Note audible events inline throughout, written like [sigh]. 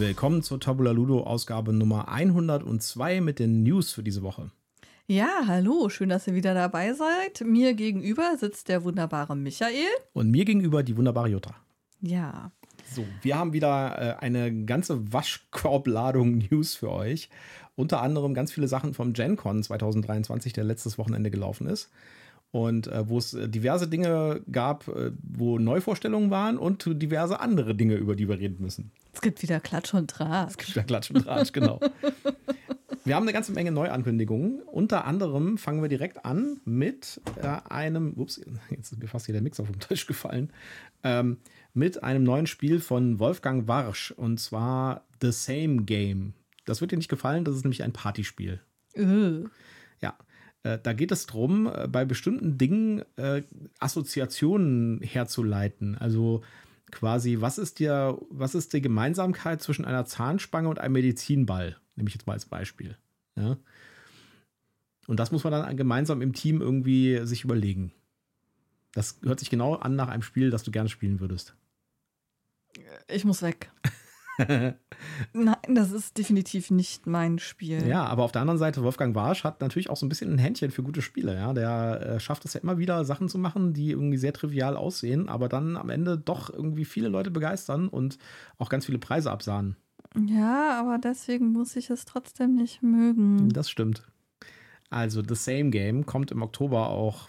Willkommen zur Tabula Ludo Ausgabe Nummer 102 mit den News für diese Woche. Ja, hallo, schön, dass ihr wieder dabei seid. Mir gegenüber sitzt der wunderbare Michael. Und mir gegenüber die wunderbare Jutta. Ja. So, wir haben wieder äh, eine ganze Waschkorbladung News für euch. Unter anderem ganz viele Sachen vom GenCon 2023, der letztes Wochenende gelaufen ist. Und äh, wo es diverse Dinge gab, äh, wo Neuvorstellungen waren und diverse andere Dinge, über die wir reden müssen. Es gibt wieder Klatsch und Tratsch. Es gibt wieder Klatsch und Tratsch, genau. [laughs] Wir haben eine ganze Menge Neuankündigungen. Unter anderem fangen wir direkt an mit äh, einem, ups, jetzt ist mir fast hier der Mix auf den Tisch gefallen, ähm, mit einem neuen Spiel von Wolfgang Warsch und zwar The Same Game. Das wird dir nicht gefallen, das ist nämlich ein Partyspiel. Äh, da geht es darum, äh, bei bestimmten Dingen äh, Assoziationen herzuleiten. Also quasi, was ist, dir, was ist die Gemeinsamkeit zwischen einer Zahnspange und einem Medizinball? Nehme ich jetzt mal als Beispiel. Ja? Und das muss man dann gemeinsam im Team irgendwie sich überlegen. Das hört sich genau an nach einem Spiel, das du gerne spielen würdest. Ich muss weg. [laughs] Nein, das ist definitiv nicht mein Spiel. Ja, aber auf der anderen Seite, Wolfgang Warsch hat natürlich auch so ein bisschen ein Händchen für gute Spiele. Ja? Der äh, schafft es ja immer wieder, Sachen zu machen, die irgendwie sehr trivial aussehen, aber dann am Ende doch irgendwie viele Leute begeistern und auch ganz viele Preise absahnen. Ja, aber deswegen muss ich es trotzdem nicht mögen. Das stimmt. Also The Same Game kommt im Oktober auch,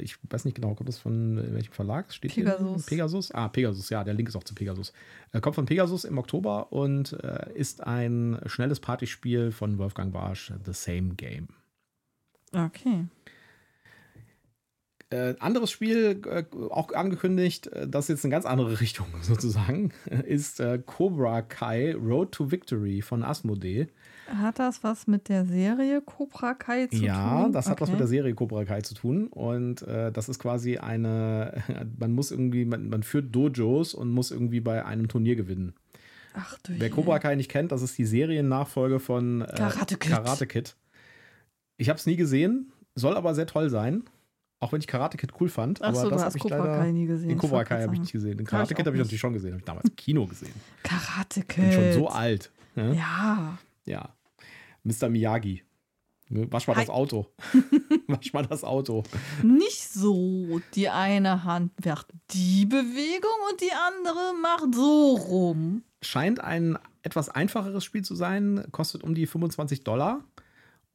ich weiß nicht genau, kommt das von welchem Verlag? Steht Pegasus. Hier? Pegasus? Ah, Pegasus, ja, der Link ist auch zu Pegasus. Äh, kommt von Pegasus im Oktober und äh, ist ein schnelles Partyspiel von Wolfgang Barsch, The Same Game. Okay. Äh, anderes Spiel, äh, auch angekündigt, äh, das ist jetzt eine ganz andere [laughs] Richtung [laughs] sozusagen, ist äh, Cobra Kai Road to Victory von Asmodee. Hat das was mit der Serie Cobra Kai zu ja, tun? Ja, das hat okay. was mit der Serie Cobra Kai zu tun. Und äh, das ist quasi eine, [laughs] man muss irgendwie, man, man, führt Dojos und muss irgendwie bei einem Turnier gewinnen. Ach du Wer Cobra Kai nicht kennt, das ist die Seriennachfolge von äh, Karate Kid. Karate Kid. Ich habe es nie gesehen, soll aber sehr toll sein. Auch wenn ich Karate Kid cool fand. Ach aber so, das habe hast ich Cobra leider. Kai nie gesehen. Den Cobra Kai habe ich nicht gesehen. Den Karate Kid habe ich natürlich schon gesehen. Habe ich damals im Kino gesehen. Karate Ich bin schon Kid. so alt. Ne? Ja. Ja. Mr. Miyagi. Ne, Wasch mal Hi. das Auto. [laughs] Wasch mal das Auto. Nicht so. Die eine Hand macht die Bewegung und die andere macht so rum. Scheint ein etwas einfacheres Spiel zu sein. Kostet um die 25 Dollar.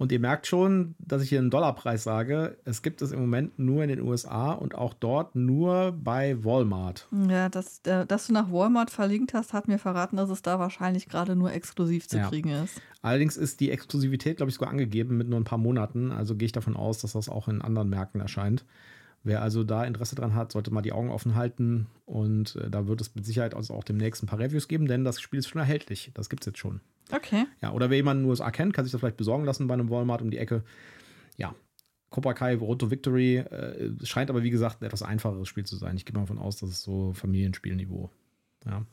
Und ihr merkt schon, dass ich hier einen Dollarpreis sage. Es gibt es im Moment nur in den USA und auch dort nur bei Walmart. Ja, das, äh, dass du nach Walmart verlinkt hast, hat mir verraten, dass es da wahrscheinlich gerade nur exklusiv zu Ja. kriegen ist. Allerdings ist die Exklusivität, glaube ich, sogar angegeben mit nur ein paar Monaten. Also gehe ich davon aus, dass das auch in anderen Märkten erscheint. Wer also da Interesse dran hat, sollte mal die Augen offen halten. Und äh, da wird es mit Sicherheit also auch demnächst ein paar Reviews geben, denn das Spiel ist schon erhältlich. Das gibt es jetzt schon. Okay. Ja, oder wer jemanden in den USA kennt, kann sich das vielleicht besorgen lassen bei einem Walmart um die Ecke. Ja, Cobra Kai Road to Victory äh, scheint aber, wie gesagt, ein etwas einfacheres Spiel zu sein. Ich gehe mal davon aus, dass es so Familienspielniveau. Ja.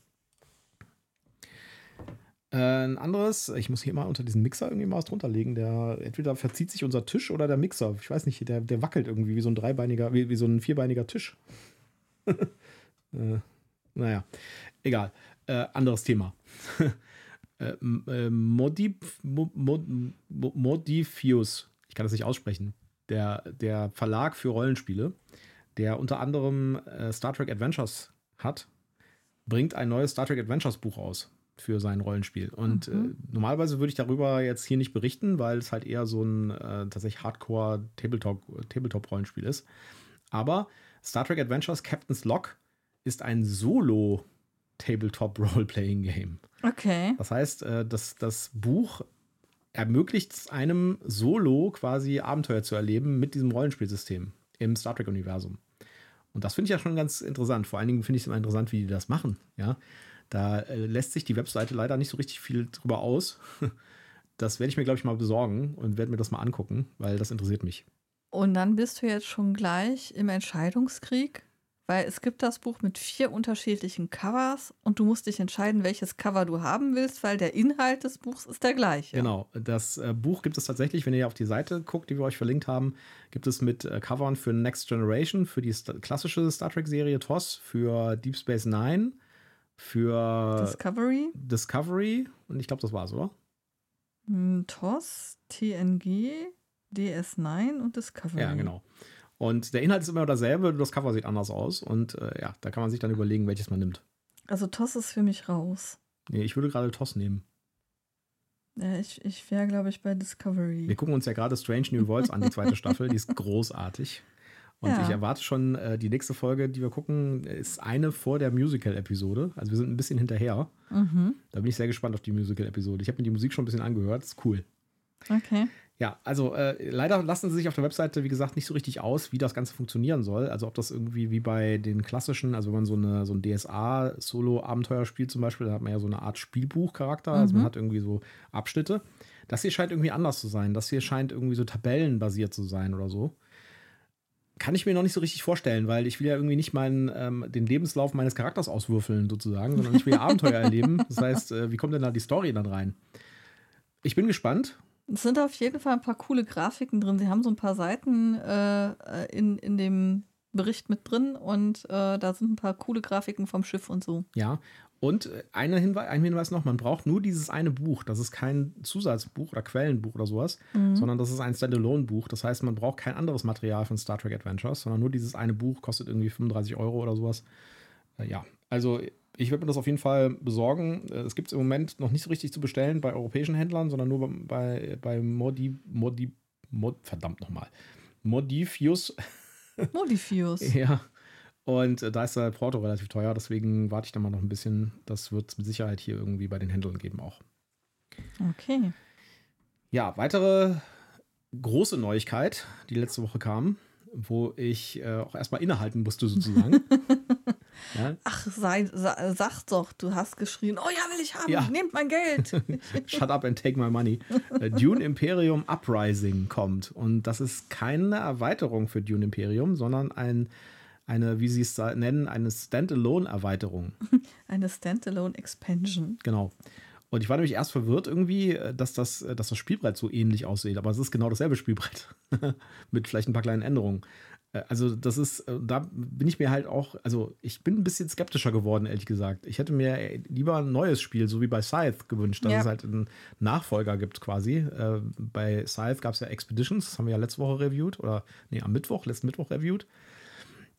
Äh, ein anderes, ich muss hier mal unter diesen Mixer irgendwie mal was drunter legen. Der entweder verzieht sich unser Tisch oder der Mixer. Ich weiß nicht, der, der wackelt irgendwie wie so ein dreibeiniger, wie, wie so ein vierbeiniger Tisch. [laughs] äh, naja, egal. Äh, anderes Thema. [laughs] äh, äh, Modif, Mo, Mo, Mo, Modifius, ich kann das nicht aussprechen, der, der Verlag für Rollenspiele, der unter anderem äh, Star Trek Adventures hat, bringt ein neues Star Trek Adventures Buch aus für sein Rollenspiel. Und Mhm. äh, normalerweise würde ich darüber jetzt hier nicht berichten, weil es halt eher so ein äh, tatsächlich Hardcore Tabletop, Tabletop Rollenspiel ist. Aber Star Trek Adventures Captain's Log ist ein Solo Tabletop [laughs] Role-Playing Game. Okay. Das heißt, äh, das, das Buch ermöglicht es einem solo quasi Abenteuer zu erleben mit diesem Rollenspielsystem im Star Trek-Universum. Und das finde ich ja schon ganz interessant. Vor allen Dingen finde ich es immer interessant, wie die das machen. Ja, da äh, lässt sich die Webseite leider nicht so richtig viel drüber aus. [laughs] Das werde ich mir, glaube ich, mal besorgen und werde mir das mal angucken, weil das interessiert mich. Und dann bist du jetzt schon gleich im Entscheidungskrieg, weil es gibt das Buch mit vier unterschiedlichen Covers und du musst dich entscheiden, welches Cover du haben willst, weil der Inhalt des Buchs ist der gleiche. Genau, das äh, Buch gibt es tatsächlich, wenn ihr auf die Seite guckt, die wir euch verlinkt haben, gibt es mit äh, Covern für Next Generation, für die sta klassische Star Trek-Serie TOS, für Deep Space Nine, für Discovery, Discovery und ich glaube, das war's, oder? hm, TOS, TNG, DS9 und Discovery. Ja, genau. Und der Inhalt ist immer derselbe, nur das Cover sieht anders aus. Und äh, ja, da kann man sich dann überlegen, welches man nimmt. Also TOS ist für mich raus. Nee, ich würde gerade TOS nehmen. Ja, ich ich wäre, glaube ich, bei Discovery. Wir gucken uns ja gerade Strange New Worlds an, die zweite Staffel. Die ist großartig. Und Ja. ich erwarte schon, äh, die nächste Folge, die wir gucken, ist eine vor der Musical-Episode. Also wir sind ein bisschen hinterher. Mhm. Da bin ich sehr gespannt auf die Musical-Episode. Ich habe mir die Musik schon ein bisschen angehört. ist cool. Okay. Ja, also äh, leider lassen sie sich auf der Webseite, wie gesagt, nicht so richtig aus, wie das Ganze funktionieren soll. Also ob das irgendwie wie bei den klassischen, also wenn man so, eine, so ein DSA-Solo-Abenteuer spielt zum Beispiel, da hat man ja so eine Art Spielbuch-Charakter. Also man hat irgendwie so Abschnitte. Das hier scheint irgendwie anders zu sein. Das hier scheint irgendwie so tabellenbasiert zu sein oder so. Kann ich mir noch nicht so richtig vorstellen, weil ich will ja irgendwie nicht meinen, ähm, den Lebenslauf meines Charakters auswürfeln, sozusagen, sondern ich will ja Abenteuer erleben. Das heißt, äh, wie kommt denn da die Story dann rein? Ich bin gespannt. Es sind auf jeden Fall ein paar coole Grafiken drin. Sie haben so ein paar Seiten äh, in, in dem Bericht mit drin und äh, da sind ein paar coole Grafiken vom Schiff und so. Ja, und äh, eine Hinweis, ein Hinweis noch, man braucht nur dieses eine Buch. Das ist kein Zusatzbuch oder Quellenbuch oder sowas, sondern das ist ein Standalone-Buch. Das heißt, man braucht kein anderes Material von Star Trek Adventures, sondern nur dieses eine Buch, kostet irgendwie 35 Euro oder sowas. Äh, ja, also ich werde mir das auf jeden Fall besorgen. Äh, Es gibt es im Moment noch nicht so richtig zu bestellen bei europäischen Händlern, sondern nur bei, bei Modi, Modi, Mod, verdammt nochmal, Modifius [laughs] Modifius. ja. Und äh, da ist der Porto relativ teuer, deswegen warte ich da mal noch ein bisschen. Das wird es mit Sicherheit hier irgendwie bei den Händlern geben auch. Okay. Ja, weitere große Neuigkeit, die letzte Woche kam, wo ich äh, auch erstmal innehalten musste sozusagen. [laughs] ja, Ach, sei, sa, sag doch, du hast geschrien, oh ja, will ich haben, Ja. nehmt mein Geld. [laughs] Shut up and take my money. Äh, Dune Imperium Uprising kommt. Und das ist keine Erweiterung für Dune Imperium, sondern ein, eine, wie sie es nennen, eine Standalone-Erweiterung. [laughs] Eine Standalone Expansion. Genau. Und ich war nämlich erst verwirrt irgendwie, äh, dass das, äh, dass das Spielbrett so ähnlich aussieht. Aber es ist genau dasselbe Spielbrett. [laughs] Mit vielleicht ein paar kleinen Änderungen. Äh, Also, das ist, äh, da bin ich mir halt auch, also ich bin ein bisschen skeptischer geworden, ehrlich gesagt. Ich hätte mir äh, lieber ein neues Spiel, so wie bei Scythe, gewünscht, dass Ja. es halt einen Nachfolger gibt quasi. Äh, Bei Scythe gab es ja Expeditions, das haben wir ja letzte Woche reviewed, oder nee, am Mittwoch, letzten Mittwoch reviewed.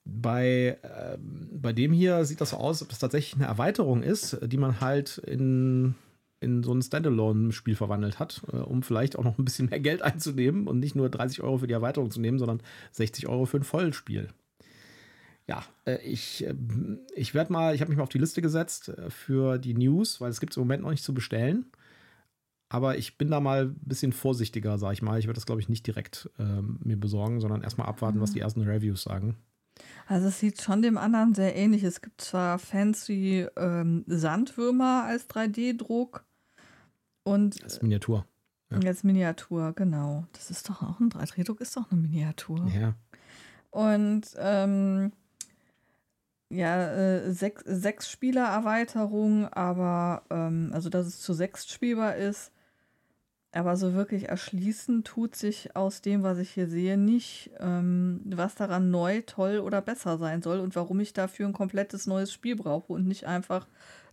Bei, ähm, bei dem hier sieht das so aus, ob es tatsächlich eine Erweiterung ist, die man halt in, in so ein Standalone-Spiel verwandelt hat, äh, um vielleicht auch noch ein bisschen mehr Geld [laughs] einzunehmen und nicht nur 30 Euro für die Erweiterung zu nehmen, sondern 60 Euro für ein Vollspiel. Ja, äh, ich, äh, ich werde mal, ich habe mich mal auf die Liste gesetzt äh, für die News, weil es gibt es im Moment noch nicht zu bestellen. Aber ich bin da mal ein bisschen vorsichtiger, sag ich mal. Ich werde das, glaube ich, nicht direkt ähm, mir besorgen, sondern erstmal abwarten, was die ersten Reviews sagen. Also es sieht schon dem anderen sehr ähnlich. Es gibt zwar fancy ähm, Sandwürmer als 3D-Druck und Das ist Miniatur. ja. jetzt Miniatur, genau. Das ist doch auch ein 3D-Druck, ist doch eine Miniatur. Ja. Und ähm, ja, äh, sechs, sechs Spieler-Erweiterung, aber ähm, also dass es zu sechs spielbar ist. Aber so wirklich erschließen tut sich aus dem, was ich hier sehe, nicht, ähm, was daran neu, toll oder besser sein soll und warum ich dafür ein komplettes neues Spiel brauche und nicht einfach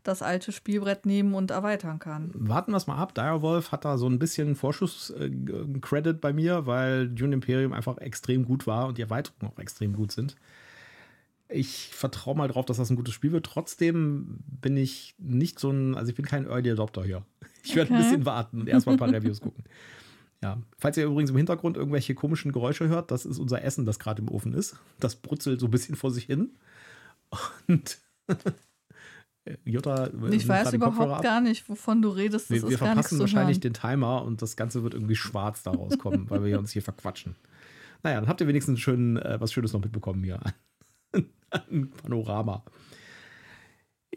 das alte Spielbrett nehmen und erweitern kann. Warten wir es mal ab. Direwolf hat da so ein bisschen Vorschuss-Credit bei mir, weil Dune Imperium einfach extrem gut war und die Erweiterungen auch extrem gut sind. Ich vertraue mal drauf, dass das ein gutes Spiel wird. Trotzdem bin ich nicht so ein, also ich bin kein Early Adopter hier. Ich werde ein Okay. bisschen warten und erstmal ein paar [laughs] Reviews gucken. Ja, falls ihr übrigens im Hintergrund irgendwelche komischen Geräusche hört, das ist unser Essen, das gerade im Ofen ist. Das brutzelt so ein bisschen vor sich hin. Und [laughs] Jutta, Ich nimmt weiß überhaupt gar nicht, wovon du redest. Das Wir, wir verpassen wahrscheinlich hören. den Timer und das Ganze wird irgendwie schwarz da rauskommen, weil wir uns hier verquatschen. [laughs] Naja, dann habt ihr wenigstens schön, äh, was Schönes noch mitbekommen hier. Ein Panorama.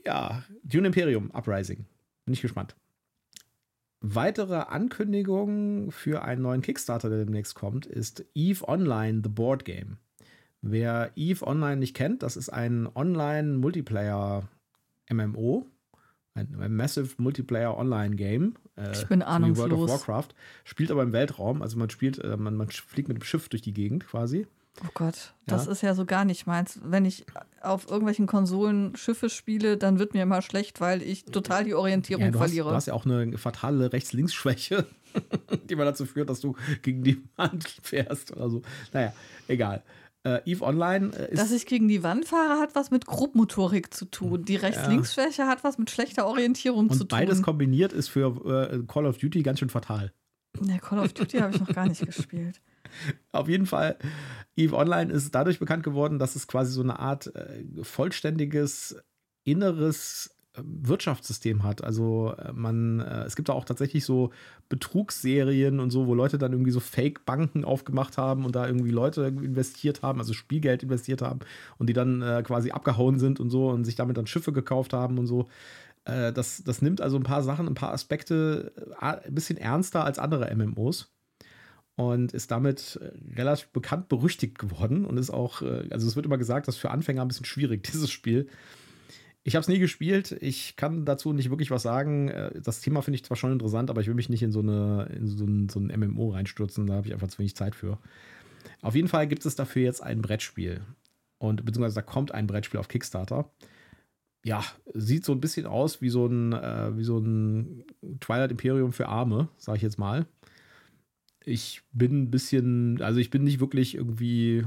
Ja, Dune Imperium Uprising. Bin ich gespannt. Weitere Ankündigungen für einen neuen Kickstarter, der demnächst kommt, ist Eve Online, The Board Game. Wer Eve Online nicht kennt, das ist ein Online-Multiplayer-MMO. Ein, ein Massive Multiplayer Online Game. Äh, ich bin ahnungslos. World of Warcraft. Spielt aber im Weltraum. Also man spielt, äh, man, man fliegt mit dem Schiff durch die Gegend quasi. Oh Gott, das ja. ist ja so gar nicht meins. Wenn ich auf irgendwelchen Konsolen Schiffe spiele, dann wird mir immer schlecht, weil ich total die Orientierung ja, du verliere. Hast, du hast ja auch eine fatale Rechts-Links-Schwäche, [laughs] die man dazu führt, dass du gegen die Wand fährst oder so. Naja, egal. Äh, Eve Online äh, ist. Dass ich gegen die Wand fahre, hat was mit Grobmotorik zu tun. Die Rechts-Links-Schwäche hat was mit schlechter Orientierung Und zu tun. Beides kombiniert ist für äh, Call of Duty ganz schön fatal. Ja, Call of Duty habe ich noch gar nicht gespielt. [laughs] Auf jeden Fall, Eve Online ist dadurch bekannt geworden, dass es quasi so eine Art äh, vollständiges inneres Wirtschaftssystem hat. Also äh, man, äh, es gibt da auch tatsächlich so Betrugsserien und so, wo Leute dann irgendwie so Fake-Banken aufgemacht haben und da irgendwie Leute investiert haben, also Spielgeld investiert haben und die dann äh, quasi abgehauen sind und so und sich damit dann Schiffe gekauft haben und so. Äh, das, das nimmt also ein paar Sachen, ein paar Aspekte äh, ein bisschen ernster als andere MMOs und ist damit relativ bekannt berüchtigt geworden und ist auch, also es wird immer gesagt, das ist für Anfänger ein bisschen schwierig, [laughs] dieses Spiel. Ich habe es nie gespielt, ich kann dazu nicht wirklich was sagen. Äh, das Thema finde ich zwar schon interessant, aber ich will mich nicht in so, eine, in so, ein, so ein MMO reinstürzen, da habe ich einfach zu wenig Zeit für. Auf jeden Fall gibt es dafür jetzt ein Brettspiel. Und beziehungsweise da kommt ein Brettspiel auf Kickstarter. Ja, sieht so ein bisschen aus wie so ein, äh, wie so ein Twilight Imperium für Arme, sage ich jetzt mal ich bin ein bisschen, also ich bin nicht wirklich irgendwie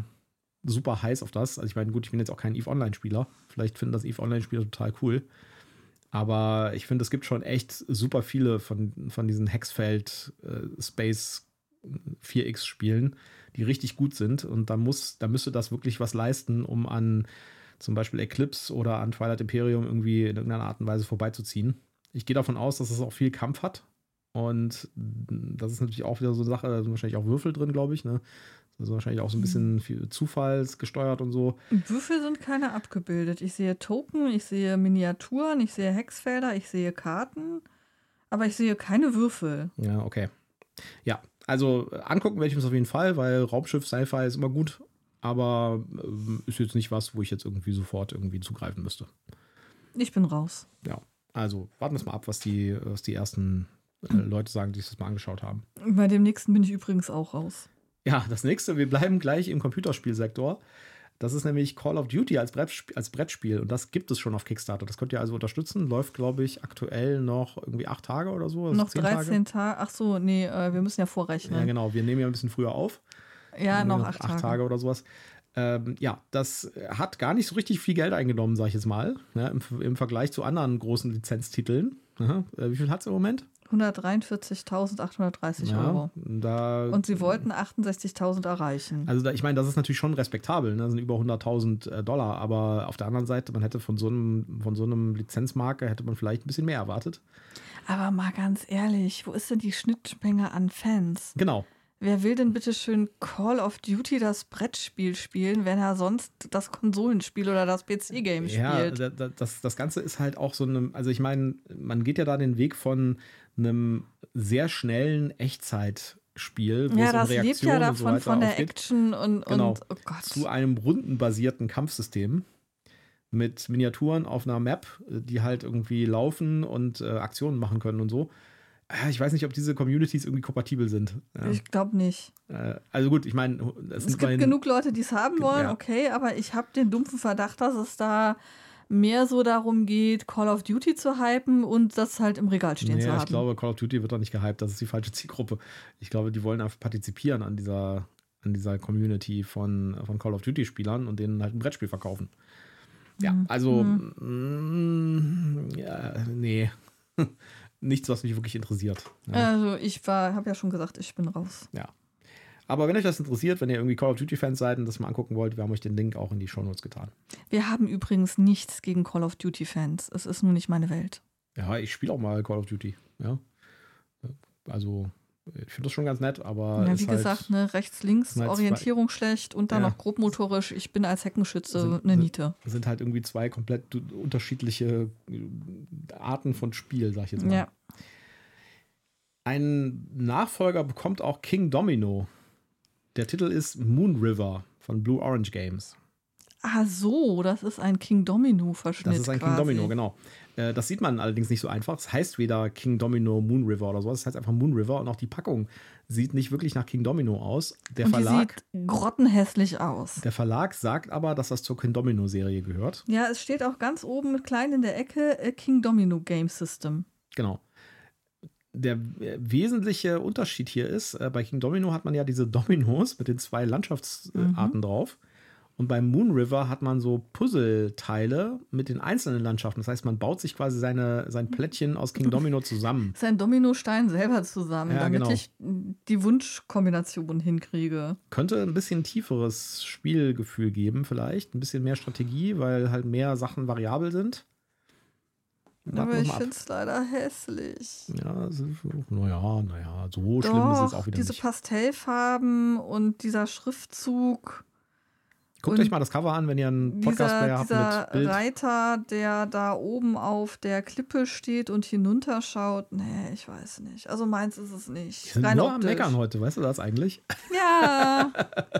super heiß auf das. Also ich meine, gut, ich bin jetzt auch kein EVE Online-Spieler. Vielleicht finden das EVE Online-Spieler total cool. Aber ich finde, es gibt schon echt super viele von, von diesen Hexfeld äh, Space 4X Spielen, die richtig gut sind. Und da muss, da müsste das wirklich was leisten, um an zum Beispiel Eclipse oder an Twilight Imperium irgendwie in irgendeiner Art und Weise vorbeizuziehen. Ich gehe davon aus, dass es auch viel Kampf hat. Und das ist natürlich auch wieder so eine Sache, da sind wahrscheinlich auch Würfel drin, glaube ich. Ne? Ist wahrscheinlich auch so ein bisschen mhm. zufallsgesteuert und so. Würfel sind keine abgebildet. Ich sehe Token, ich sehe Miniaturen, ich sehe Hexfelder, ich sehe Karten, aber ich sehe keine Würfel. Ja, okay. Ja, also angucken werde ich es auf jeden Fall, weil Raumschiff Sci-Fi ist immer gut, aber äh, ist jetzt nicht was, wo ich jetzt irgendwie sofort irgendwie zugreifen müsste. Ich bin raus. Ja, also warten wir es mal ab, was die, was die ersten äh, Leute sagen, die sich das mal angeschaut haben. Bei dem nächsten bin ich übrigens auch raus. Ja, das nächste, wir bleiben gleich im Computerspielsektor. Das ist nämlich Call of Duty als, Brettspiel, als Brettspiel und das gibt es schon auf Kickstarter. Das könnt ihr also unterstützen. Läuft, glaube ich, aktuell noch irgendwie acht Tage oder so. Also noch 13 Tage. Tage. Ach so, nee, äh, wir müssen ja vorrechnen. Ja, genau. Wir nehmen ja ein bisschen früher auf. Ja, noch acht, acht Tage. Tage. oder sowas. Ähm, ja, das hat gar nicht so richtig viel Geld eingenommen, sage ich jetzt mal, ne, im, im, Vergleich zu anderen großen Lizenztiteln. Aha. Äh, wie viel hat es im Moment? 143.830 ja, Euro. Und sie wollten 68.000 erreichen. Also da, ich meine, das ist natürlich schon respektabel, ne? das sind über 100.000 äh, Dollar, aber auf der anderen Seite, man hätte von so einem, von so einem Lizenzmarke, hätte man vielleicht ein bisschen mehr erwartet. Aber mal ganz ehrlich, wo ist denn die Schnittmenge an Fans? Genau. Wer will denn bitte schön Call of Duty das Brettspiel spielen, wenn er sonst das Konsolenspiel oder das PC-Game spielt? Ja, das, das Ganze ist halt auch so eine, also ich meine, man geht ja da den Weg von einem sehr schnellen Echtzeitspiel, wo ja, es um das lebt ja davon so von der aufgeht. Action und, genau, und oh Gott. zu einem rundenbasierten Kampfsystem mit Miniaturen auf einer Map, die halt irgendwie laufen und äh, Aktionen machen können und so. Ich weiß nicht, ob diese Communities irgendwie kompatibel sind. Ja. Ich glaube nicht. Äh, also gut, ich meine, es gibt genug Leute, die es haben wollen, ja. okay, aber ich habe den dumpfen Verdacht, dass es da mehr so darum geht, Call of Duty zu hypen und das halt im Regal stehen nee, zu haben. Ich glaube, Call of Duty wird doch nicht gehypt, das ist die falsche Zielgruppe. Ich glaube, die wollen einfach partizipieren an dieser, an dieser Community von, von Call of Duty-Spielern und denen halt ein Brettspiel verkaufen. Ja, mhm. also, mhm. mh, ja, nee. [laughs] Nichts, was mich wirklich interessiert. Ja. Also, ich war, habe ja schon gesagt, ich bin raus. Ja. Aber wenn euch das interessiert, wenn ihr irgendwie Call of Duty-Fans seid und das mal angucken wollt, wir haben euch den Link auch in die Shownotes getan. Wir haben übrigens nichts gegen Call of Duty-Fans. Es ist nur nicht meine Welt. Ja, ich spiele auch mal Call of Duty. Ja. Also, ich finde das schon ganz nett, aber. Ja, wie halt gesagt, ne, rechts, links, halt Orientierung schlecht und dann ja. noch grobmotorisch. Ich bin als Heckenschütze sind, eine Niete. Sind halt irgendwie zwei komplett unterschiedliche Arten von Spiel, sag ich jetzt mal. Ja. Ein Nachfolger bekommt auch King Domino. Der Titel ist Moon River. von Blue Orange Games. Ah, so, das ist ein King Domino-Verschnitt. Das ist ein quasi. King Domino, genau. Äh, das sieht man allerdings nicht so einfach. Es heißt weder King Domino Moon River oder sowas. Es heißt einfach Moon River und auch die Packung sieht nicht wirklich nach King Domino aus. Der Und Verlag, die sieht grottenhässlich aus. der Verlag sagt aber, dass das zur King Domino Serie gehört. Ja, es steht auch ganz oben mit klein in der Ecke äh, King Domino Game System. Genau. Der äh, wesentliche Unterschied hier ist, äh, bei King Domino hat man ja diese Dominos mit den zwei Landschaftsarten drauf. Und beim Moon River hat man so Puzzleteile mit den einzelnen Landschaften. Das heißt, man baut sich quasi seine, sein Plättchen aus King Domino zusammen. [laughs] Sein Dominostein selber zusammen, Ja, damit genau. ich die Wunschkombination hinkriege. Könnte ein bisschen tieferes Spielgefühl geben, vielleicht. Ein bisschen mehr Strategie, weil halt mehr Sachen variabel sind. Aber ich finde es leider hässlich. Ja, naja, naja, so schlimm ist es Doch, auch wieder diese nicht. Pastellfarben und dieser Schriftzug. Guckt euch mal das Cover an, wenn ihr einen Podcast-Player Dieser, habt mit dieser Bild. Reiter, der da oben auf der Klippe steht und hinunterschaut. Nee, ich weiß nicht. Also meins ist es nicht. Sind Rein nur am. Meckern heute, weißt du das eigentlich? [laughs] Ja,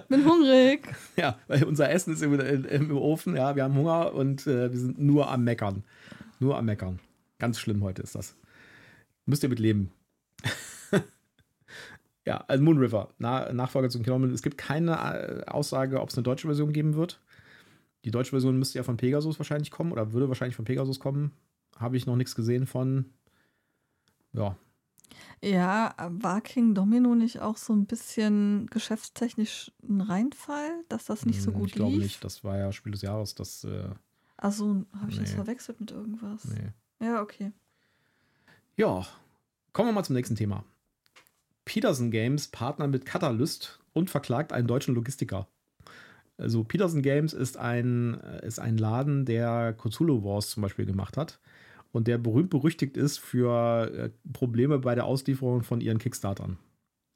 bin hungrig. Ja, weil unser Essen ist im, im, im Ofen, ja, wir haben Hunger und äh, wir sind nur am Meckern. Nur am Meckern. Ganz schlimm heute ist das. Müsst ihr mit leben. [laughs] ja, also Moon River, Na, Nachfolger zu King Domino. Es gibt keine äh, Aussage, ob es eine deutsche Version geben wird. Die deutsche Version müsste ja von Pegasus wahrscheinlich kommen oder würde wahrscheinlich von Pegasus kommen. Habe ich noch nichts gesehen von. Ja, Ja, war King Domino nicht auch so ein bisschen geschäftstechnisch ein Reinfall, dass das nicht so Hm, gut Ich glaube lief? nicht, das war ja Spiel des Jahres, das. Äh, Also, habe ich das Nee. verwechselt mit irgendwas? nee. Ja, okay. Ja, kommen wir mal zum nächsten Thema. Peterson Games partnert mit Catalyst und verklagt einen deutschen Logistiker. Also Peterson Games ist ein, ist ein Laden, der Cthulhu Wars zum Beispiel gemacht hat und der berühmt berüchtigt ist für äh, Probleme bei der Auslieferung von ihren Kickstartern.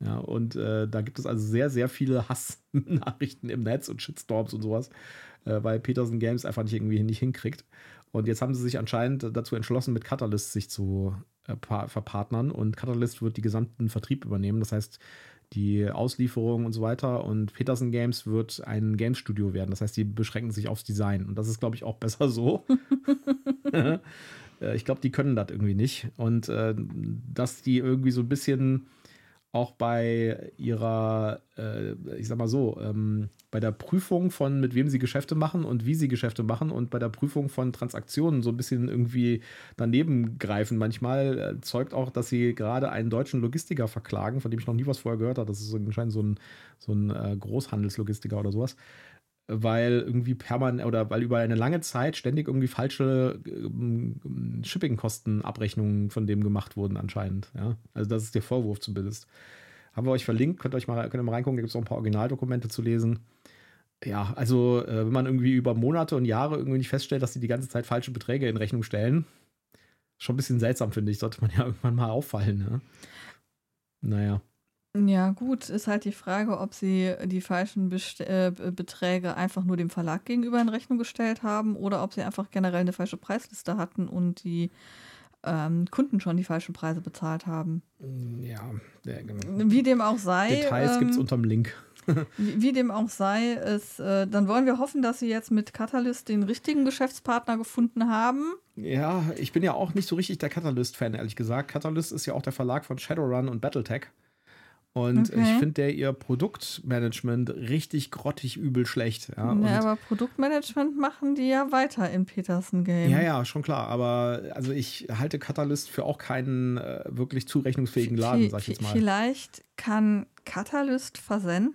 Ja, und äh, da gibt es also sehr, sehr viele [laughs] Hassnachrichten im Netz und Shitstorms und sowas, äh, weil Peterson Games einfach nicht irgendwie nicht hinkriegt. Und jetzt haben sie sich anscheinend dazu entschlossen, mit Catalyst sich zu äh, pa- verpartnern. Und Catalyst wird die gesamten Vertrieb übernehmen. Das heißt, die Auslieferung und so weiter. Und Peterson Games wird ein Games Studio werden. Das heißt, die beschränken sich aufs Design. Und das ist, glaube ich, auch besser so. [laughs] Äh, ich glaube, die können das irgendwie nicht. Und äh, dass die irgendwie so ein bisschen auch bei ihrer, äh, ich sag mal so, ähm, bei der Prüfung von mit wem sie Geschäfte machen und wie sie Geschäfte machen und bei der Prüfung von Transaktionen so ein bisschen irgendwie daneben greifen. Manchmal äh, zeugt auch, dass sie gerade einen deutschen Logistiker verklagen, von dem ich noch nie was vorher gehört habe. Das ist anscheinend so ein, so ein äh, Großhandelslogistiker oder sowas weil irgendwie permanent oder weil über eine lange Zeit ständig irgendwie falsche ähm, Shipping-Kostenabrechnungen von dem gemacht wurden anscheinend. Ja? Also das ist der Vorwurf zumindest. Haben wir euch verlinkt, könnt euch mal, könnt mal reingucken, da gibt es auch ein paar Originaldokumente zu lesen. Ja, also äh, wenn man irgendwie über Monate und Jahre irgendwie nicht feststellt, dass sie die ganze Zeit falsche Beträge in Rechnung stellen, schon ein bisschen seltsam, finde ich. Sollte man ja [laughs] irgendwann mal auffallen. Ne? Naja. Ja, gut, ist halt die Frage, ob sie die falschen Best äh, Beträge einfach nur dem Verlag gegenüber in Rechnung gestellt haben oder ob sie einfach generell eine falsche Preisliste hatten und die ähm, Kunden schon die falschen Preise bezahlt haben. Ja, ja genau. Wie dem auch sei. Details ähm, gibt es unterm Link. [laughs] Wie, wie dem auch sei, ist, äh, dann wollen wir hoffen, dass sie jetzt mit Catalyst den richtigen Geschäftspartner gefunden haben. Ja, ich bin ja auch nicht so richtig der Catalyst-Fan, ehrlich gesagt. Catalyst ist ja auch der Verlag von Shadowrun und Battletech. Und Okay. ich finde der ihr Produktmanagement richtig grottig übel schlecht. Ja, Ja, aber Produktmanagement machen die ja weiter in Peterson Game. ja, ja, schon klar. Aber also ich halte Catalyst für auch keinen äh, wirklich zurechnungsfähigen Laden, sag ich jetzt mal. Vielleicht kann Catalyst versenden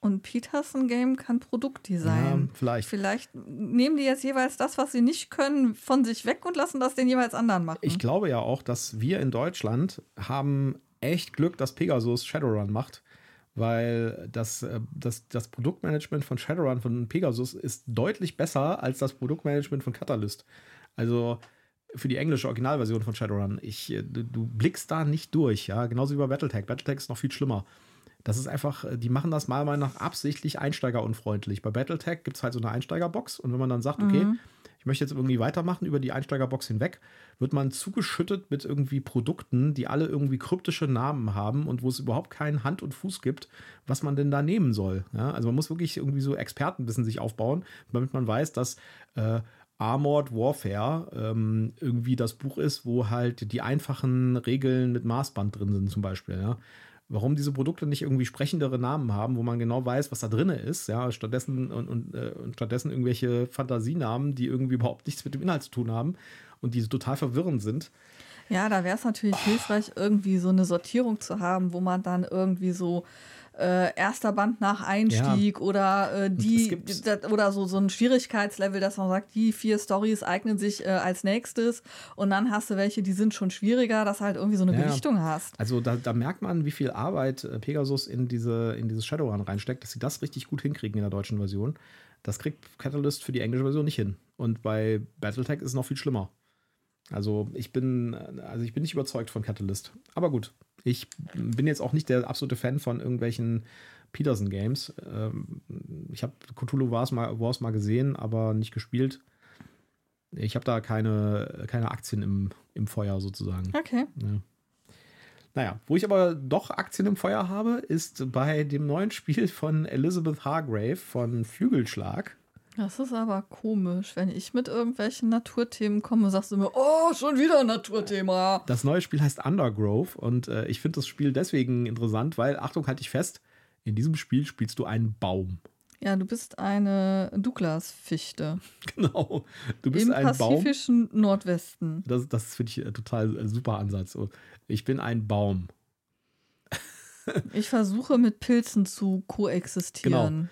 und Peterson Game kann Ja, Produktdesign. vielleicht. Vielleicht nehmen die jetzt jeweils das, was sie nicht können, von sich weg und lassen das den jeweils anderen machen. Ich glaube ja auch, dass wir in Deutschland haben echt Glück, dass Pegasus Shadowrun macht, weil das, äh, das, das Produktmanagement von Shadowrun von Pegasus ist deutlich besser als das Produktmanagement von Catalyst. Also für die englische Originalversion von Shadowrun. Ich, äh, du, du blickst da nicht durch, ja. Genauso wie bei Battletech. Battletech ist noch viel schlimmer. Das ist einfach, äh, die machen das mal mal nach absichtlich einsteigerunfreundlich. Bei Battletech gibt es halt so eine Einsteigerbox und wenn man dann sagt, okay, ich möchte jetzt irgendwie weitermachen über die Einsteigerbox hinweg, wird man zugeschüttet mit irgendwie Produkten, die alle irgendwie kryptische Namen haben und wo es überhaupt keinen Hand und Fuß gibt, was man denn da nehmen soll. Ja, also man muss wirklich irgendwie so Expertenwissen sich aufbauen, damit man weiß, dass äh, Armored Warfare ähm, irgendwie das Buch ist, wo halt die einfachen Regeln mit Maßband drin sind, zum Beispiel. Ja warum diese Produkte nicht irgendwie sprechendere Namen haben, wo man genau weiß, was da drin ist, ja, stattdessen und, und, äh, und stattdessen irgendwelche Fantasienamen, die irgendwie überhaupt nichts mit dem Inhalt zu tun haben und die total verwirrend sind. Ja, da wäre es natürlich oh. hilfreich, irgendwie so eine Sortierung zu haben, wo man dann irgendwie so äh, erster Band nach Einstieg ja. oder äh, die oder so, so ein Schwierigkeitslevel, dass man sagt, die vier Stories eignen sich äh, als nächstes und dann hast du welche, die sind schon schwieriger, dass du halt irgendwie so eine ja. Gewichtung hast. Also da, da, merkt man, wie viel Arbeit äh, Pegasus in, diese, in dieses Shadowrun reinsteckt, dass sie das richtig gut hinkriegen in der deutschen Version. Das kriegt Catalyst für die englische Version nicht hin. Und bei Battletech ist es noch viel schlimmer. Also ich bin, also ich bin nicht überzeugt von Catalyst. Aber gut, ich bin jetzt auch nicht der absolute Fan von irgendwelchen Peterson-Games. Ähm, ich habe Cthulhu Wars mal, Wars mal gesehen, aber nicht gespielt. Ich habe da keine, keine Aktien im, im Feuer sozusagen. Okay. Ja. Naja, wo ich aber doch Aktien im Feuer habe, ist bei dem neuen Spiel von Elizabeth Hargrave von Flügelschlag. Das ist aber komisch. Wenn ich mit irgendwelchen Naturthemen komme, sagst du mir, oh, schon wieder ein Naturthema. Das neue Spiel heißt Undergrove und äh, ich finde das Spiel deswegen interessant, weil, Achtung, halte ich fest, in diesem Spiel spielst du einen Baum. Ja, du bist eine Douglas-Fichte. [laughs] Genau. Du bist Im ein Baum. Im pazifischen Nordwesten. Das, das finde ich ein total äh, super Ansatz. Ich bin ein Baum. ich versuche mit Pilzen zu koexistieren. Genau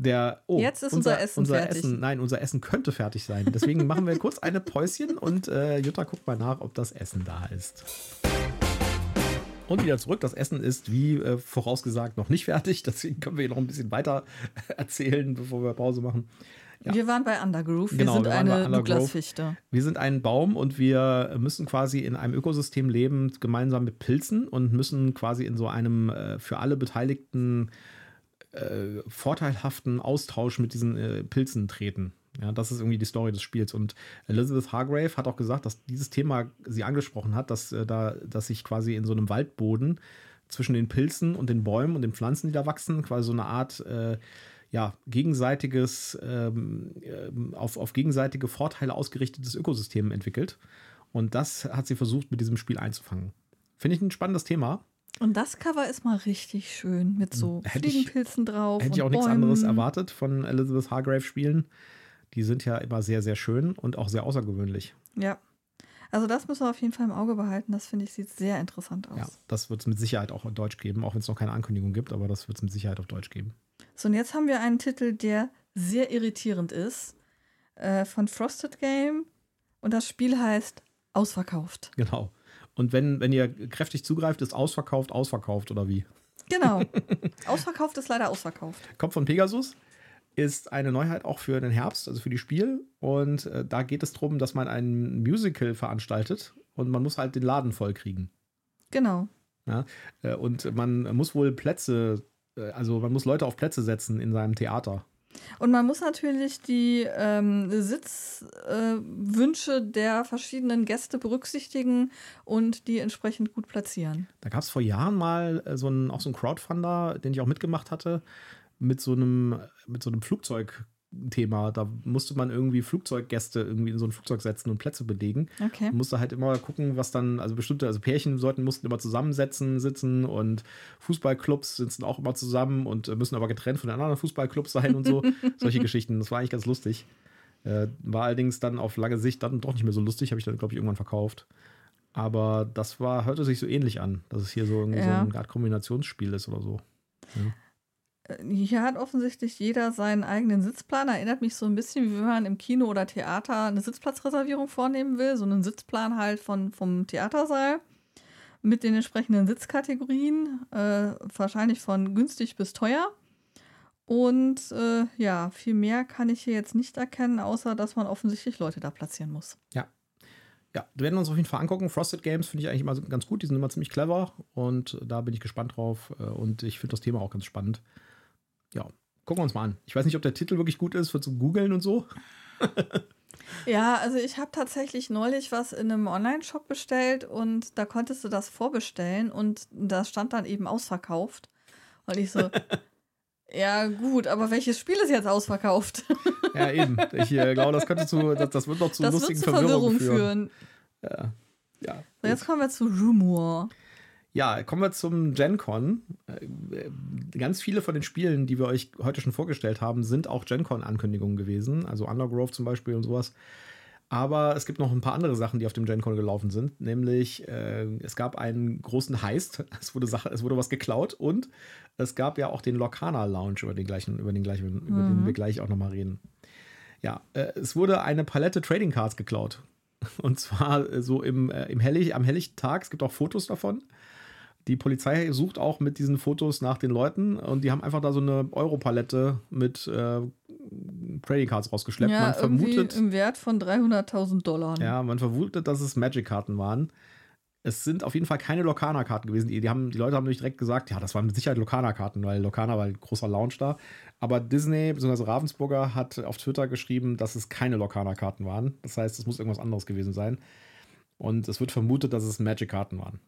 der oh, jetzt ist unser, unser Essen unser fertig. Essen, nein, unser Essen könnte fertig sein. Deswegen machen wir kurz eine Päuschen und äh, Jutta guckt mal nach, ob das Essen da ist. Und wieder zurück. Das Essen ist wie äh, vorausgesagt noch nicht fertig. [laughs] Deswegen können wir hier noch ein bisschen weiter [laughs] erzählen, bevor wir Pause machen. Ja. Wir waren bei Undergroove. Genau, wir sind wir eine Douglas-Fichte. Wir sind ein Baum und wir müssen quasi in einem Ökosystem leben, gemeinsam mit Pilzen und müssen quasi in so einem äh, für alle Beteiligten äh, vorteilhaften Austausch mit diesen äh, Pilzen treten. Ja, das ist irgendwie die Story des Spiels. Und Elizabeth Hargrave hat auch gesagt, dass dieses Thema sie angesprochen hat, dass äh, da, dass sich quasi in so einem Waldboden zwischen den Pilzen und den Bäumen und den Pflanzen, die da wachsen, quasi so eine Art äh, ja, gegenseitiges, ähm, äh, auf, auf gegenseitige Vorteile ausgerichtetes Ökosystem entwickelt. Und das hat sie versucht, mit diesem Spiel einzufangen. Finde ich ein spannendes Thema. Und das Cover ist mal richtig schön mit so hätte Fliegenpilzen ich, drauf. Hätte ich auch nichts anderes erwartet von Elizabeth Hargrave Spielen. Die sind ja immer sehr, sehr schön und auch sehr außergewöhnlich. Ja. Also das müssen wir auf jeden Fall im Auge behalten. Das finde ich sieht sehr interessant aus. Ja, das wird es mit Sicherheit auch auf Deutsch geben, auch wenn es noch keine Ankündigung gibt, aber das wird es mit Sicherheit auf Deutsch geben. So, und jetzt haben wir einen Titel, der sehr irritierend ist, äh, von Frosted Game. Und das Spiel heißt Ausverkauft. Genau. Und wenn, wenn ihr kräftig zugreift, ist ausverkauft, ausverkauft oder wie? Genau. [laughs] ausverkauft ist leider ausverkauft. Kommt von Pegasus. Ist eine Neuheit auch für den Herbst, also für die Spiel. Und äh, da geht es darum, dass man ein Musical veranstaltet und man muss halt den Laden voll kriegen. Genau. Ja, äh, und man muss wohl Plätze, äh, also man muss Leute auf Plätze setzen in seinem Theater. Und man muss natürlich die ähm, Sitzwünsche äh, der verschiedenen Gäste berücksichtigen und die entsprechend gut platzieren. Da gab es vor Jahren mal äh, so einen, auch so einen Crowdfunder, den ich auch mitgemacht hatte, mit so einem, mit so einem Flugzeug Thema. Da musste man irgendwie Flugzeuggäste irgendwie in so ein Flugzeug setzen und Plätze belegen. Okay. Man musste halt immer gucken, was dann, also bestimmte, also Pärchen sollten, mussten immer zusammensetzen, sitzen und Fußballclubs sitzen auch immer zusammen und müssen aber getrennt von den anderen Fußballclubs sein und so. [laughs] Solche Geschichten. Das war eigentlich ganz lustig. Äh, war allerdings dann auf lange Sicht dann doch nicht mehr so lustig, habe ich dann, glaube ich, irgendwann verkauft. Aber das war, hörte sich so ähnlich an, dass es hier so, irgendwie ja. so eine Art Kombinationsspiel ist oder so. Ja. Hier hat offensichtlich jeder seinen eigenen Sitzplan. Erinnert mich so ein bisschen, wie wenn man im Kino oder Theater eine Sitzplatzreservierung vornehmen will. So einen Sitzplan halt von, vom Theatersaal mit den entsprechenden Sitzkategorien. Äh, wahrscheinlich von günstig bis teuer. Und äh, ja, viel mehr kann ich hier jetzt nicht erkennen, außer dass man offensichtlich Leute da platzieren muss. Ja. Ja, wir werden uns auf jeden Fall angucken. Frosted Games finde ich eigentlich immer ganz gut. Die sind immer ziemlich clever und da bin ich gespannt drauf. Äh, und ich finde das Thema auch ganz spannend ja, gucken wir uns mal an. Ich weiß nicht, ob der Titel wirklich gut ist für zu googeln und so. [laughs] Ja, also ich habe tatsächlich neulich was in einem Online-Shop bestellt und da konntest du das vorbestellen und da stand dann eben ausverkauft. Und ich so, [laughs] ja gut, aber welches Spiel ist jetzt ausverkauft? [laughs] Ja, eben. Ich äh, glaube, das könnte zu, das, das wird noch zu das lustigen wird zu Verwirrung, Verwirrung führen. führen. Ja. ja so, jetzt kommen wir zu Rumor. Ja, kommen wir zum GenCon. Äh, ganz viele von den Spielen, die wir euch heute schon vorgestellt haben, sind auch GenCon-Ankündigungen gewesen. Also Undergrove zum Beispiel und sowas. Aber es gibt noch ein paar andere Sachen, die auf dem GenCon gelaufen sind. Nämlich, äh, es gab einen großen Heist. [laughs] Es wurde, Sache, es wurde was geklaut. Und es gab ja auch den Locana Lounge, über den gleichen, über den gleichen, mhm. über den mhm. wir gleich auch nochmal reden. Ja, äh, es wurde eine Palette Trading Cards geklaut. [laughs] Und zwar äh, so im, äh, im Hellig, am helllichten Tag. Es gibt auch Fotos davon. Die Polizei sucht auch mit diesen Fotos nach den Leuten und die haben einfach da so eine Europalette mit äh, Trading Cards rausgeschleppt. Ja, man vermutet im Wert von 300.000 Dollar. Ja, man vermutet, dass es Magic-Karten waren. Es sind auf jeden Fall keine Lokana-Karten gewesen. Die, die, haben, die Leute haben nämlich direkt gesagt, ja, das waren mit Sicherheit Lokana-Karten, weil Lokana war ein großer Launch da. Aber Disney bzw. Ravensburger hat auf Twitter geschrieben, dass es keine Lokana-Karten waren. Das heißt, es muss irgendwas anderes gewesen sein. Und es wird vermutet, dass es Magic-Karten waren.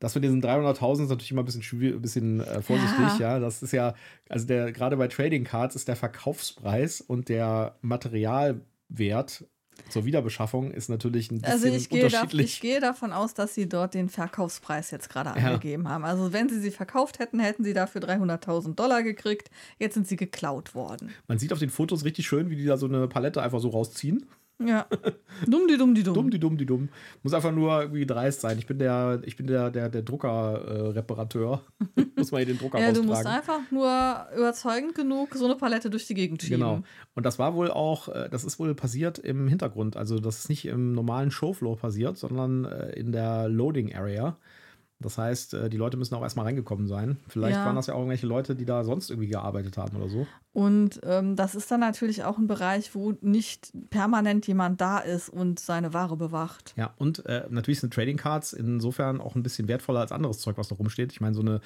Das mit diesen 300.000 ist natürlich immer ein bisschen, ein bisschen äh, vorsichtig, ja. ja. Das ist ja, also der, gerade bei Trading Cards ist der Verkaufspreis und der Materialwert zur Wiederbeschaffung ist natürlich ein also bisschen also ich gehe unterschiedlich. Da, ich gehe davon aus, dass sie dort den Verkaufspreis jetzt gerade ja. angegeben haben. Also wenn sie sie verkauft hätten, hätten sie dafür 300.000 Dollar gekriegt. Jetzt sind sie geklaut worden. Man sieht auf den Fotos richtig schön, wie die da so eine Palette einfach so rausziehen. Ja. Dumm die dumm die dumm. Dumm die dumm die dumm. Muss einfach nur irgendwie dreist sein. Ich bin der, ich bin der, der, der Drucker-Reparateur. Äh, [laughs] muss man hier den Drucker Ja, du musst einfach nur überzeugend genug so eine Palette durch die Gegend schieben. Genau. Und das war wohl auch, äh, das ist wohl passiert im Hintergrund. Also das ist nicht im normalen Showfloor passiert, sondern äh, in der Loading Area. Das heißt, äh, die Leute müssen auch erstmal reingekommen sein. Vielleicht ja. waren das ja auch irgendwelche Leute, die da sonst irgendwie gearbeitet haben oder so. Und ähm, das ist dann natürlich auch ein Bereich, wo nicht permanent jemand da ist und seine Ware bewacht. Ja, und äh, natürlich sind Trading Cards insofern auch ein bisschen wertvoller als anderes Zeug, was da rumsteht. Ich meine, so eine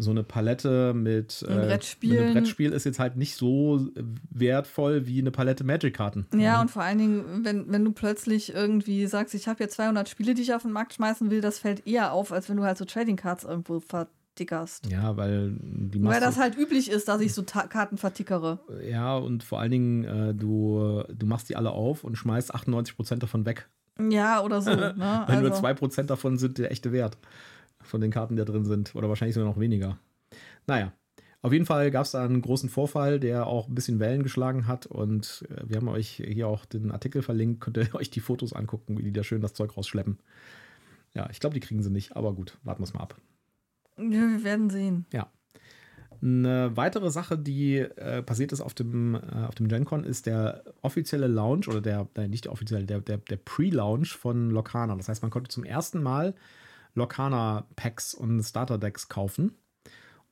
so eine Palette mit, äh, mit einem Brettspiel ist jetzt halt nicht so wertvoll wie eine Palette Magic-Karten. Ja, mhm. und vor allen Dingen, wenn, wenn du plötzlich irgendwie sagst, ich habe hier 200 Spiele, die ich auf den Markt schmeißen will, das fällt eher auf, als wenn du halt so Trading Cards irgendwo vertickerst. Ja, weil die Weil das halt üblich ist, dass ich so Ta Karten vertickere. Ja, und vor allen Dingen, äh, du, du machst die alle auf und schmeißt 98% davon weg. Ja, oder so. [laughs] Ne? weil also. nur 2% davon sind der echte Wert von den Karten, die da drin sind. Oder wahrscheinlich sogar noch weniger. Naja. Auf jeden Fall gab es da einen großen Vorfall, der auch ein bisschen Wellen geschlagen hat. Und äh, wir haben euch hier auch den Artikel verlinkt. Könnt ihr [laughs] euch die Fotos angucken, wie die da schön das Zeug rausschleppen. Ja, ich glaube, die kriegen sie nicht. Aber gut, warten wir es mal ab. Ja, wir werden sehen. Ja. Eine weitere Sache, die äh, passiert ist auf dem, äh, auf dem GenCon, ist der offizielle Launch oder der, der nicht der offizielle, der, der, der Pre-Launch von Locana. Das heißt, man konnte zum ersten Mal Lorcana-Packs und Starter-Decks kaufen.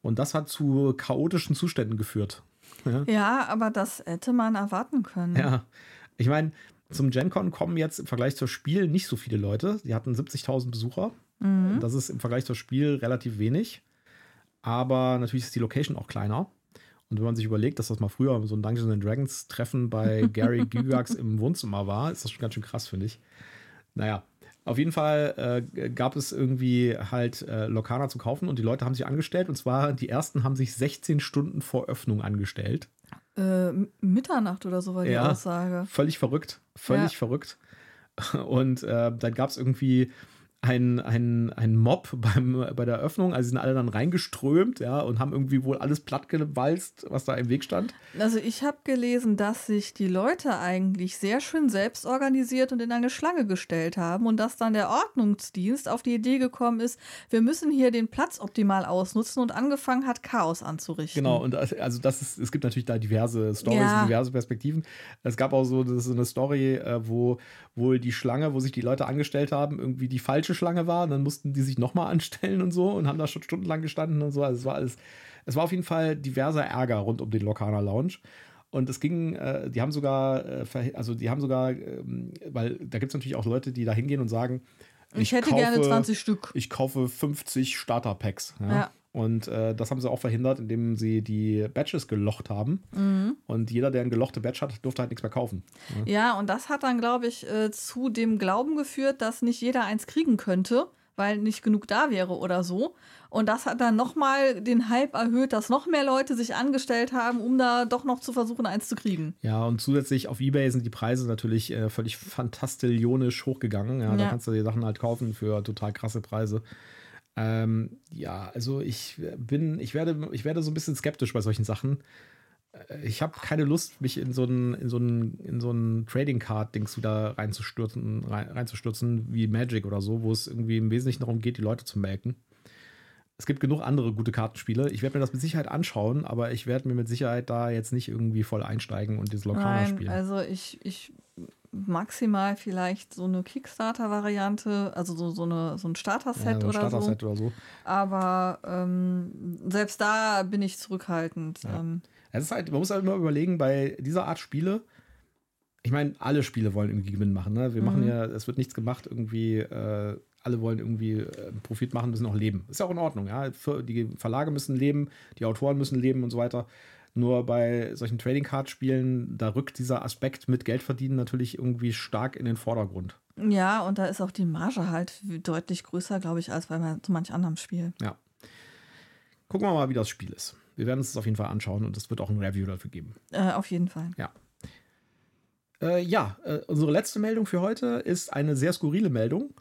Und das hat zu chaotischen Zuständen geführt. [laughs] Ja, ja aber das hätte man erwarten können. Ja, ich meine, zum GenCon kommen jetzt im Vergleich zur Spiel nicht so viele Leute. Die hatten 70.000 Besucher. Mhm. Das ist im Vergleich zur Spiel relativ wenig. Aber natürlich ist die Location auch kleiner. Und wenn man sich überlegt, dass das mal früher so ein Dungeons Dragons Treffen bei [laughs] Gary Gygax im Wohnzimmer war, ist das schon ganz schön krass, finde ich. Naja, auf jeden Fall äh, gab es irgendwie halt äh, Lokana zu kaufen und die Leute haben sich angestellt. Und zwar die ersten haben sich 16 Stunden vor Öffnung angestellt. Äh, Mitternacht oder so war die ja, Aussage. Völlig verrückt. Völlig ja. verrückt. Und äh, dann gab es irgendwie ein, ein, ein Mob [laughs] beim, bei der Öffnung. Also sind alle dann reingeströmt, ja, und haben irgendwie wohl alles plattgewalzt, was da im Weg stand. Also ich habe gelesen, dass sich die Leute eigentlich sehr schön selbst organisiert und in eine Schlange gestellt haben und dass dann der Ordnungsdienst auf die Idee gekommen ist, wir müssen hier den Platz optimal ausnutzen und angefangen hat, Chaos anzurichten. Genau, und also das ist, es gibt natürlich da diverse Stories, ja. diverse Perspektiven. Es gab auch so, das ist eine Story, äh, wo wohl die Schlange, wo sich die Leute angestellt haben, irgendwie die falsche Schlange war. Und dann mussten die sich nochmal anstellen und so und haben da schon stundenlang gestanden und so. Also es war alles, es war auf jeden Fall diverser Ärger rund um den Lokana Lounge. Und es ging, äh, die haben sogar, äh, also die haben sogar, ähm, weil da gibt es natürlich auch Leute, die da hingehen und sagen, ich, ich hätte kaufe, gerne 20 Stück. Ich kaufe 50 Starter-Packs. Ja? ja. Und äh, das haben sie auch verhindert, indem sie die Badges gelocht haben. Mhm. Und jeder, der ein gelochte Badge hat, durfte halt nichts mehr kaufen. Ne? Ja, und das hat dann, glaube ich, äh, zu dem Glauben geführt, dass nicht jeder eins kriegen könnte, weil nicht genug da wäre oder so. Und das hat dann nochmal den Hype erhöht, dass noch mehr Leute sich angestellt haben, um da doch noch zu versuchen, eins zu kriegen. Ja, und zusätzlich auf Ebay sind die Preise natürlich äh, völlig fantastisch hochgegangen. Ja, Da Ja. kannst du die Sachen halt kaufen für total krasse Preise. Ähm, ja, also ich bin, ich werde, ich werde so ein bisschen skeptisch bei solchen Sachen. Äh, Ich habe keine Lust, mich in so ein, in so ein, in so ein Trading Card-Dings wieder reinzustürzen, rein, reinzustürzen, wie Magic oder so, wo es irgendwie im Wesentlichen darum geht, die Leute zu melken. Es gibt genug andere gute Kartenspiele. Ich werde mir das mit Sicherheit anschauen, aber ich werde mir mit Sicherheit da jetzt nicht irgendwie voll einsteigen und dieses Lokana Nein, spielen. also ich, ich maximal vielleicht so eine Kickstarter-Variante, also so, so, eine, so ein ja, Starter-Set so ein oder so. Starter-Set oder so. Aber ähm, selbst da bin ich zurückhaltend. Ja. Ähm, Es ist halt, man muss halt immer überlegen, bei dieser Art Spiele, ich meine, alle Spiele wollen irgendwie Gewinn machen. Ne? Wir machen Mhm. ja, es wird nichts gemacht, irgendwie, äh, alle wollen irgendwie äh, Profit machen, müssen auch leben. Ist ja auch in Ordnung, ja. Für- Die Verlage müssen leben, die Autoren müssen leben und so weiter. Nur bei solchen Trading Card Spielen, da rückt dieser Aspekt mit Geld verdienen natürlich irgendwie stark in den Vordergrund. ja, und da ist auch die Marge halt deutlich größer, glaube ich, als bei so manch anderem Spiel. Ja. Gucken wir mal, wie das Spiel ist. Wir werden uns das auf jeden Fall anschauen und es wird auch ein Review dafür geben. Äh, auf jeden Fall. Äh, ja, äh, unsere letzte Meldung für heute ist eine sehr skurrile Meldung.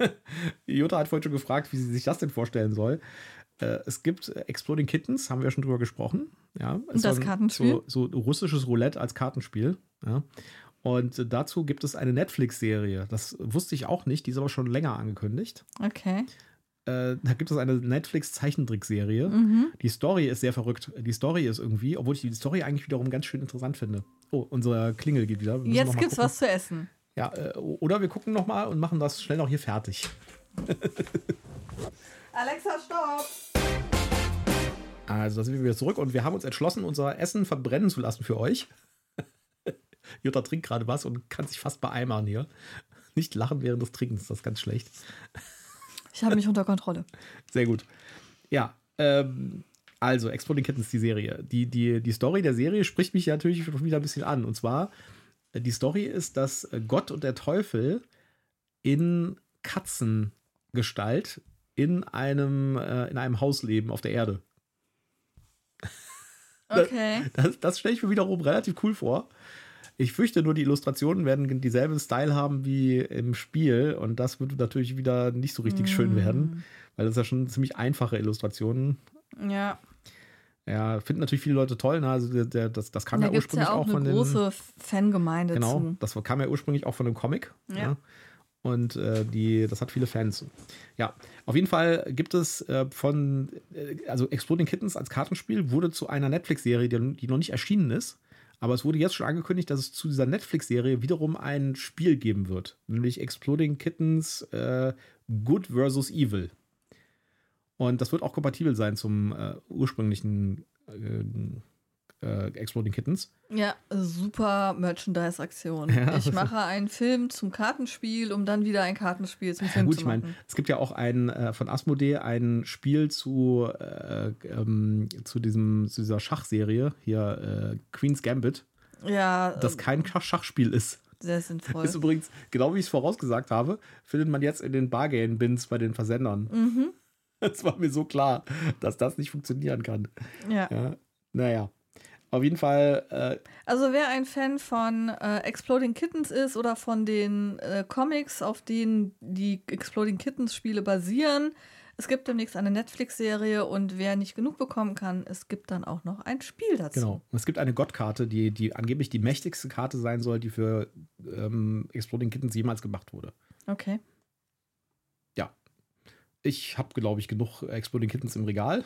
[laughs] Jutta hat vorhin schon gefragt, wie sie sich das denn vorstellen soll. Äh, es gibt äh, Exploding Kittens, haben wir schon drüber gesprochen. Ja, es Das Kartenspiel? So, so russisches Roulette als Kartenspiel. Ja. Und dazu gibt es eine Netflix-Serie. Das wusste ich auch nicht, die ist aber schon länger angekündigt. Okay. Äh, da gibt es eine Netflix-Zeichentrickserie. Mhm. Die Story ist sehr verrückt. Die Story ist irgendwie, obwohl ich die Story eigentlich wiederum ganz schön interessant finde. Oh, unser Klingel geht wieder. Jetzt gibt's gucken. was zu essen. Ja, äh, oder wir gucken noch mal und machen das schnell noch hier fertig. [laughs] Alexa, stopp! Also, da sind wir wieder zurück und wir haben uns entschlossen, unser Essen verbrennen zu lassen für euch. [laughs] Jutta trinkt gerade was und kann sich fast beeimern hier. Nicht lachen während des Trinkens, das ist ganz schlecht. Ich habe mich unter Kontrolle. [laughs] Sehr gut. Ja, ähm, also Exploding Kittens, die Serie. Die, die, die Story der Serie spricht mich ja natürlich wieder ein bisschen an. Und zwar, äh, die Story ist, dass Gott und der Teufel in Katzengestalt in einem, äh, in einem Haus leben auf der Erde. [laughs] Okay. Das, das stelle ich mir wiederum relativ cool vor. Ich fürchte nur, die Illustrationen werden dieselben Style haben wie im Spiel und das wird natürlich wieder nicht so richtig schön werden, weil das ja schon ziemlich einfache Illustrationen. Ja. Ja, finden natürlich viele Leute toll. Ne? Also der, der, das, das kam Da ja ursprünglich ja auch auch, von eine große Fangemeinde Genau, zu. das kam ja ursprünglich auch von einem Comic. Ja. Und äh, die, das hat viele Fans. Ja, auf jeden Fall gibt es äh, von, äh, also Exploding Kittens als Kartenspiel wurde zu einer Netflix-Serie, die, die noch nicht erschienen ist. Aber es wurde jetzt schon angekündigt, dass es zu dieser Netflix-Serie wiederum ein Spiel geben wird. Nämlich Exploding Kittens äh, Good vs. Evil. Und das wird auch kompatibel sein zum äh, ursprünglichen äh, Exploding Kittens. Ja, super Merchandise-Aktion. Ja. Ich mache einen Film zum Kartenspiel, um dann wieder ein Kartenspiel zum Ja, Film gut, zu ich machen. meine, es gibt ja auch ein äh, von Asmodee ein Spiel zu, äh, ähm, zu, diesem, zu dieser Schachserie, hier äh, Queen's Gambit, ja, das äh, kein Schach- Schachspiel ist. sehr sinnvool. Ist übrigens, genau wie ich es vorausgesagt habe, findet man jetzt in den Bargain-Bins bei den Versendern. mhm. [laughs] Es war mir so klar, dass das nicht funktionieren kann. Ja. Ja, naja. Auf jeden Fall, äh, Also wer ein Fan von äh, Exploding Kittens ist oder von den äh, Comics, auf denen die Exploding Kittens Spiele basieren, es gibt demnächst eine Netflix-Serie und wer nicht genug bekommen kann, es gibt dann auch noch ein Spiel dazu. Genau. Und es gibt eine Gottkarte, die, die angeblich die mächtigste Karte sein soll, die für ähm, Exploding Kittens jemals gemacht wurde. Okay. Ich habe, glaube ich, genug Exploding Kittens im Regal.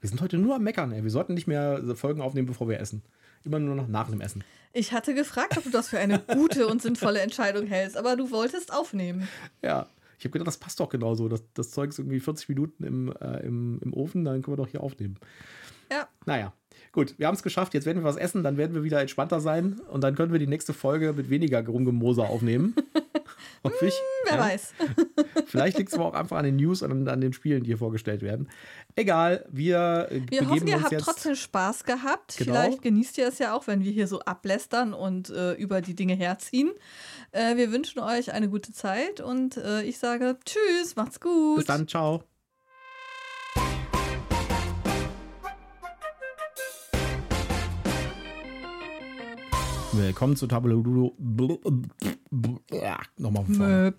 Wir sind heute nur am Meckern, ey. Wir sollten nicht mehr Folgen aufnehmen, bevor wir essen. Immer nur noch nach dem Essen. Ich hatte gefragt, ob du das für eine gute und sinnvolle Entscheidung hältst, aber du wolltest aufnehmen. Ja. Ich habe gedacht, das passt doch genauso. Das, das Zeug ist irgendwie 40 Minuten im, äh, im, im Ofen, dann können wir doch hier aufnehmen. Ja. Naja, gut, wir haben es geschafft. Jetzt werden wir was essen, dann werden wir wieder entspannter sein und dann können wir die nächste Folge mit weniger Rumgemoser aufnehmen. [laughs] Hoffe ich. Wer ja? weiß. [laughs] Vielleicht liegt es aber auch einfach an den News und an den Spielen, die hier vorgestellt werden. Egal, wir Wir hoffen, ihr habt trotzdem Spaß gehabt. Genau. Vielleicht genießt ihr es ja auch, wenn wir hier so ablästern und äh, über die Dinge herziehen. Äh, wir wünschen euch eine gute Zeit und äh, ich sage Tschüss, macht's gut. Bis dann, ciao. Willkommen zu Tabula Ludo. Nochmal von vorne.